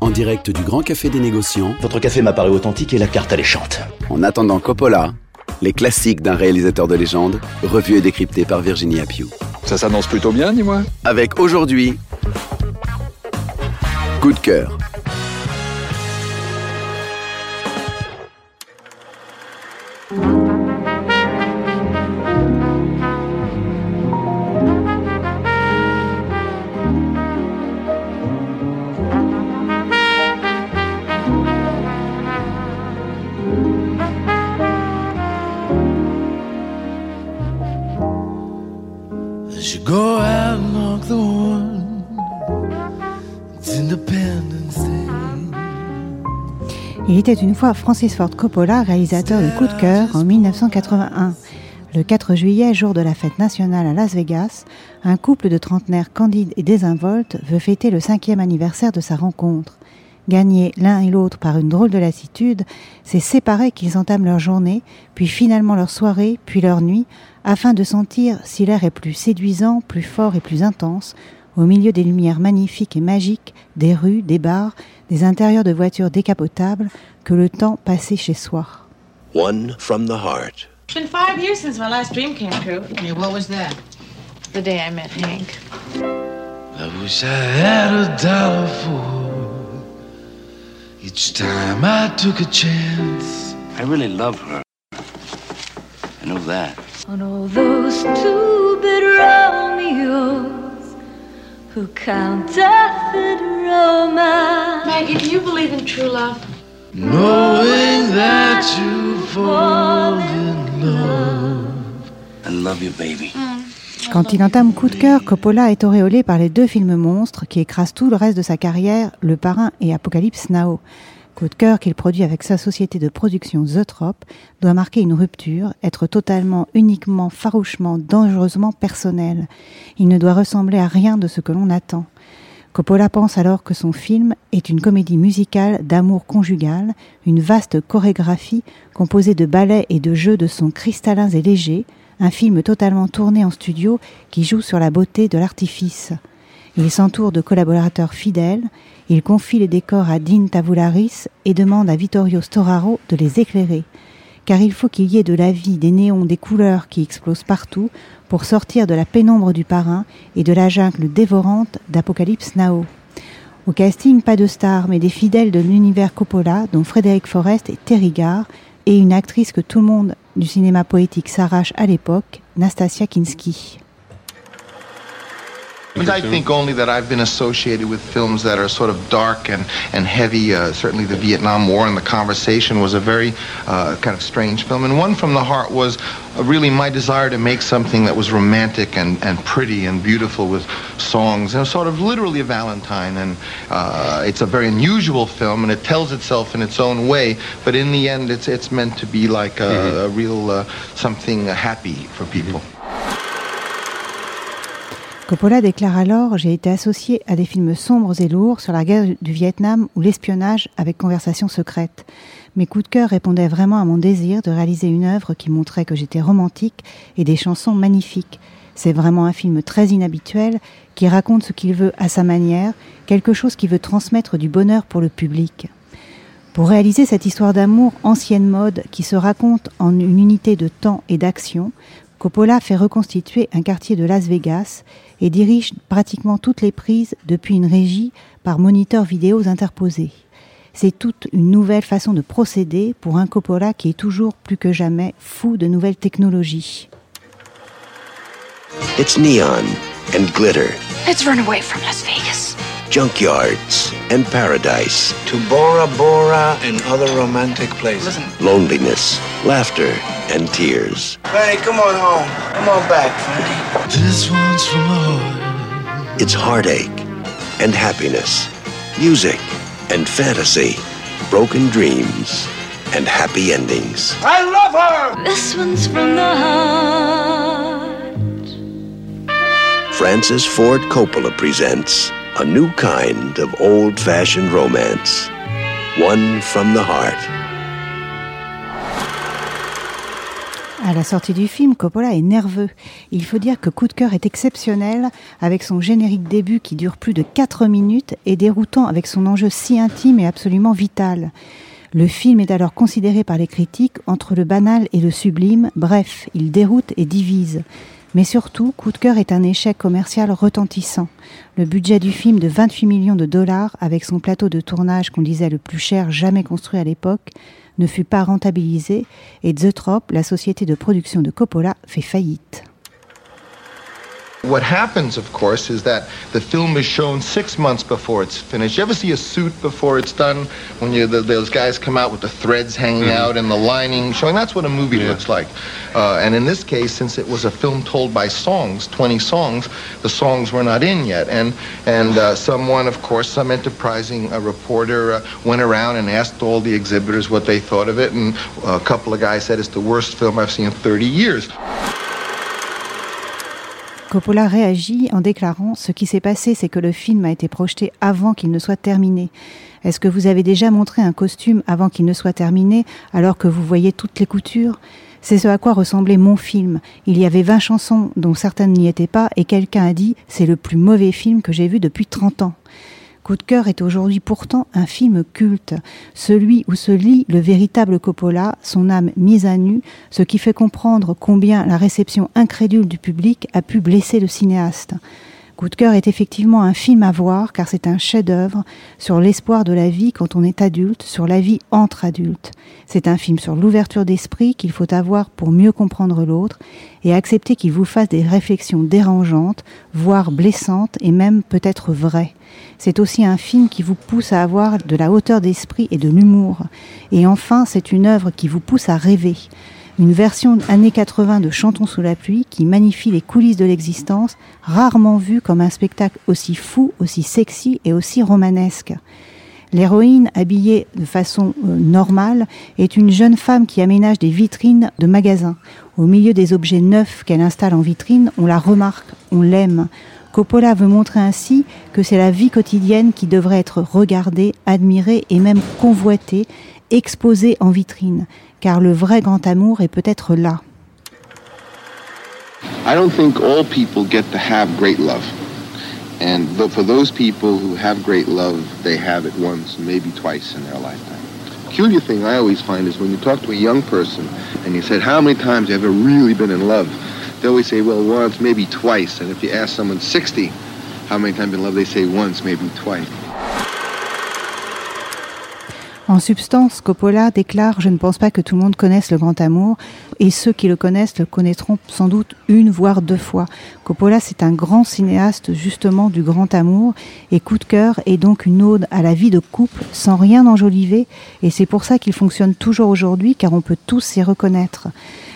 En direct du Grand Café des Négociants, Votre café m'a paru authentique et la carte alléchante. en attendant Coppola, les classiques d'un réalisateur de légende, revus et décryptés par Virginie Appiou. Ça s'annonce plutôt bien, dis-moi. Avec aujourd'hui, Coup de cœur. Il était une fois Francis Ford Coppola, réalisateur de Coup de cœur en 1981. Le 4 juillet, jour de la fête nationale à Las Vegas, un couple de trentenaires candides et désinvoltes veut fêter le cinquième anniversaire de sa rencontre. Gagnés l'un et l'autre par une drôle de lassitude, c'est séparés qu'ils entament leur journée, puis finalement leur soirée, puis leur nuit, afin de sentir si l'air est plus séduisant, plus fort et plus intense, au milieu des lumières magnifiques et magiques, des rues, des bars, des intérieurs de voitures décapotables, que le temps passé chez soi. One from the heart. It's been five years since my last dream came true. Yeah, what was that? The day I met Hank. I wish I had a dollar for each time I took a chance. I really love her. I know that. on all those two-bit who counterfeit romance. Maggie, do you believe in true love? Knowing that you fall in love. I love you, baby. Quand il entame Coup de cœur, Coppola est auréolé par les deux films monstres qui écrasent tout le reste de sa carrière, Le Parrain et Apocalypse Now. Coup de cœur qu'il produit avec sa société de production The Trop doit marquer une rupture, être totalement, uniquement, farouchement, dangereusement personnel. Il ne doit ressembler à rien de ce que l'on attend. Coppola pense alors que son film est une comédie musicale d'amour conjugal, une vaste chorégraphie composée de ballets et de jeux de sons cristallins et légers, un film totalement tourné en studio qui joue sur la beauté de l'artifice. Il s'entoure de collaborateurs fidèles, il confie les décors à Dean Tavoularis et demande à Vittorio Storaro de les éclairer. Car il faut qu'il y ait de la vie, des néons, des couleurs qui explosent partout pour sortir de la pénombre du parrain et de la jungle dévorante d'Apocalypse Now. Au casting, pas de stars, mais des fidèles de l'univers Coppola, dont Frédéric Forrest et Terry Garr, et une actrice que tout le monde du cinéma poétique s'arrache à l'époque, Nastasia Kinski. I think only that I've been associated with films that are sort of dark and, and heavy. Uh, certainly, the Vietnam War and the Conversation was a very uh, kind of strange film. And One from the Heart was uh, really my desire to make something that was romantic and, and pretty and beautiful with songs, and sort of literally a Valentine. And uh, it's a very unusual film, and it tells itself in its own way. But in the end, it's it's meant to be like a, a real uh, something happy for people. Coppola déclare alors J'ai été associé à des films sombres et lourds sur la guerre du Vietnam ou l'espionnage avec conversation secrète. Mes coups de cœur répondaient vraiment à mon désir de réaliser une œuvre qui montrait que j'étais romantique et des chansons magnifiques. C'est vraiment un film très inhabituel qui raconte ce qu'il veut à sa manière, quelque chose qui veut transmettre du bonheur pour le public. Pour réaliser cette histoire d'amour ancienne mode qui se raconte en une unité de temps et d'action, Coppola fait reconstituer un quartier de Las Vegas et dirige pratiquement toutes les prises depuis une régie par moniteurs vidéo interposés. C'est toute une nouvelle façon de procéder pour un Coppola qui est toujours plus que jamais fou de nouvelles technologies. It's neon and glitter, Let's run away from Las Vegas. Junkyards and paradise, To Bora Bora and other romantic places. loneliness, laughter, and tears. Fanny, come on home. Come on back, Fanny. This one's from the heart. It's heartache and happiness, music and fantasy, broken dreams and happy endings. I love her! This one's from the heart. Francis Ford Coppola presents a new kind of old fashioned romance. One from the heart. À la sortie du film, Coppola est nerveux. Il faut dire que Coup de cœur est exceptionnel avec son générique début qui dure plus de 4 minutes et déroutant avec son enjeu si intime et absolument vital. Le film est alors considéré par les critiques entre le banal et le sublime, bref, il déroute et divise. Mais surtout, Coup de cœur est un échec commercial retentissant. Le budget du film de 28 millions de dollars, avec son plateau de tournage qu'on disait le plus cher jamais construit à l'époque, ne fut pas rentabilisé et Zoetrope, la société de production de Coppola, fait faillite. What happens, of course, is that the film is shown six months before it's finished. You ever see a suit before it's done? When you the, those guys come out with the threads hanging Mhm. out and the lining showing. That's what a movie looks like. Uh, and in this case, since it was a film told by songs, 20 songs, the songs were not in yet. And and uh, someone, of course, some enterprising uh, reporter uh, went around and asked all the exhibitors what they thought of it. And a couple of guys said it's the worst film I've seen in 30 years. Coppola réagit en déclarant Ce qui s'est passé, c'est que le film a été projeté avant qu'il ne soit terminé. Est-ce que vous avez déjà montré un costume avant qu'il ne soit terminé, alors que vous voyez toutes les coutures? C'est ce à quoi ressemblait mon film. Il y avait 20 chansons dont certaines n'y étaient pas, et quelqu'un a dit C'est le plus mauvais film que j'ai vu depuis 30 ans. Coup de cœur est aujourd'hui pourtant un film culte, celui où se lit le véritable Coppola, son âme mise à nu, ce qui fait comprendre combien la réception incrédule du public a pu blesser le cinéaste. Coup de cœur est effectivement un film à voir car c'est un chef-d'œuvre sur l'espoir de la vie quand on est adulte, sur la vie entre adultes. C'est un film sur l'ouverture d'esprit qu'il faut avoir pour mieux comprendre l'autre et accepter qu'il vous fasse des réflexions dérangeantes, voire blessantes et même peut-être vraies. C'est aussi un film qui vous pousse à avoir de la hauteur d'esprit et de l'humour. Et enfin, c'est une œuvre qui vous pousse à rêver. Une version années 80 de Chantons sous la pluie qui magnifie les coulisses de l'existence, rarement vue comme un spectacle aussi fou, aussi sexy et aussi romanesque. L'héroïne, habillée de façon euh, normale, est une jeune femme qui aménage des vitrines de magasins. Au milieu des objets neufs qu'elle installe en vitrine, on la remarque, on l'aime. Coppola veut montrer ainsi que c'est la vie quotidienne qui devrait être regardée, admirée et même convoitée, exposée en vitrine, car le vrai grand amour est peut-être là. I don't think all people get to have great love. And for those people who have great love, they have it once, maybe twice in their lifetime. Peculiar thing I always find is when you talk to a young person and you said, how many times have you ever really been in love? They always say, well, once, maybe twice. And if you ask someone 60 how many times in love, they say once, maybe twice. En substance, Coppola déclare Je ne pense pas que tout le monde connaisse le grand amour, et ceux qui le connaissent le connaîtront sans doute une voire deux fois. Coppola, c'est un grand cinéaste justement du grand amour, et Coup de cœur est donc une ode à la vie de couple sans rien enjoliver, et c'est pour ça qu'il fonctionne toujours aujourd'hui, car on peut tous s'y reconnaître.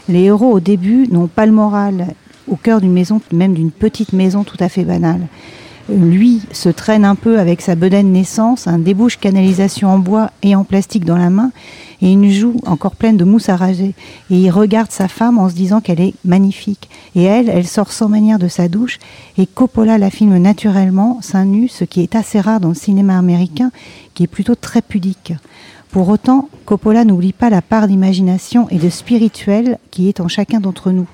Les héros au début n'ont pas le moral, au cœur d'une maison, même d'une petite maison tout à fait banale lui se traîne un peu avec sa bedaine naissance, un débouche canalisation en bois et en plastique dans la main, et une joue encore pleine de mousse à raser. Et il regarde sa femme en se disant qu'elle est magnifique. Et elle, elle sort sans manière de sa douche, et Coppola la filme naturellement, seins nus, ce qui est assez rare dans le cinéma américain, qui est plutôt très pudique. Pour autant, Coppola n'oublie pas la part d'imagination et de spirituel qui est en chacun d'entre nous.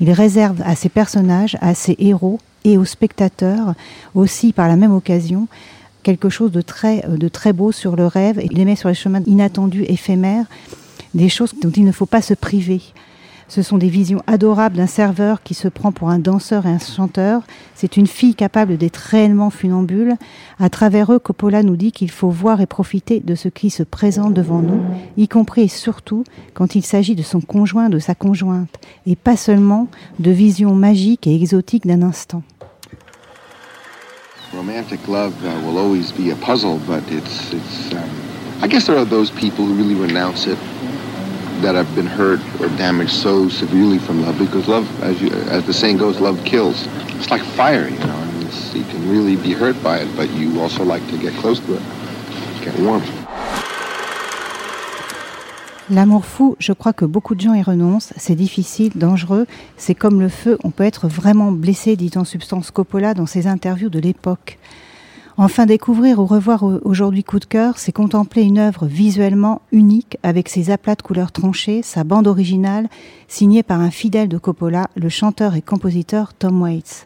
Il réserve à ses personnages, à ses héros et aux spectateurs aussi par la même occasion quelque chose de très, de très beau sur le rêve. Il les met sur les chemins inattendus, éphémères, des choses dont il ne faut pas se priver. Ce sont des visions adorables d'un serveur qui se prend pour un danseur et un chanteur. C'est une fille capable d'être réellement funambule. À travers eux, Coppola nous dit qu'il faut voir et profiter de ce qui se présente devant nous, y compris et surtout quand il s'agit de son conjoint, de sa conjointe, et pas seulement de visions magiques et exotiques d'un instant. Romantic love uh, will always be puzzle, but it's, it's um, I guess there are those people who really that have been hurt or damaged so severely from love because love, as, you, as the saying goes, love kills. It's like fire, you know. I mean, you can really be hurt by it, but you also like to get close to it, get warm. L'amour fou, je crois que beaucoup de gens y renoncent. C'est difficile, dangereux. C'est comme le feu. On peut être vraiment blessé, dit en substance Coppola dans ses interviews de l'époque. Enfin, découvrir ou revoir aujourd'hui Coup de cœur, c'est contempler une œuvre visuellement unique avec ses aplats de couleurs tranchées, sa bande originale, signée par un fidèle de Coppola, le chanteur et compositeur Tom Waits.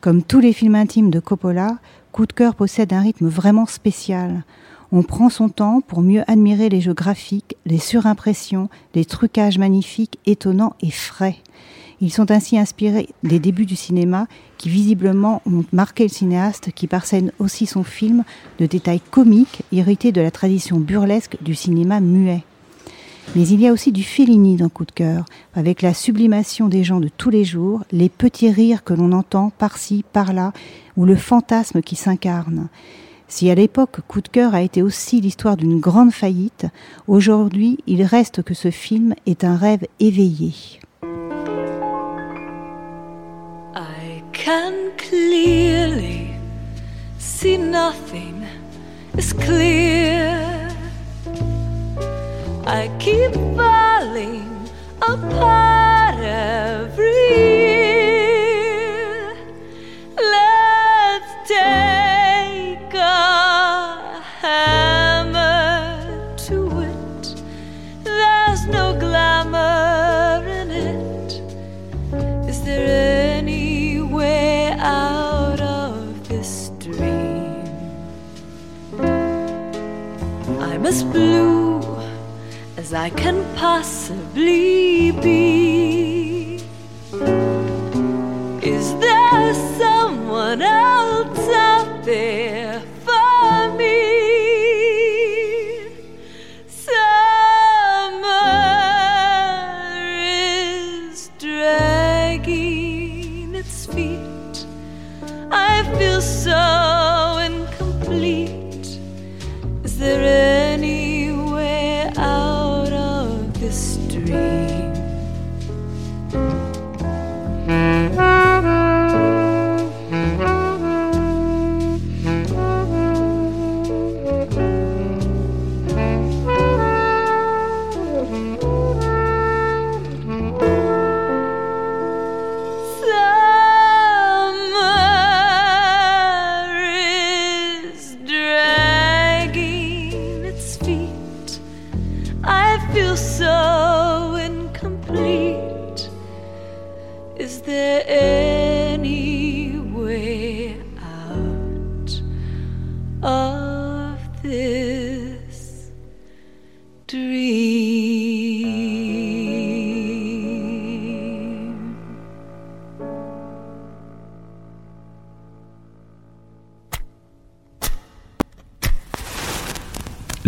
Comme tous les films intimes de Coppola, Coup de cœur possède un rythme vraiment spécial. On prend son temps pour mieux admirer les jeux graphiques, les surimpressions, les trucages magnifiques, étonnants et frais. Ils sont ainsi inspirés des débuts du cinéma qui visiblement ont marqué le cinéaste qui parsène aussi son film de détails comiques hérités de la tradition burlesque du cinéma muet. Mais il y a aussi du Fellini dans Coup de cœur, avec la sublimation des gens de tous les jours, les petits rires que l'on entend par-ci, par-là, ou le fantasme qui s'incarne. Si à l'époque Coup de cœur a été aussi l'histoire d'une grande faillite, aujourd'hui il reste que ce film est un rêve éveillé. See nothing is clear. I keep falling apart every sleepy.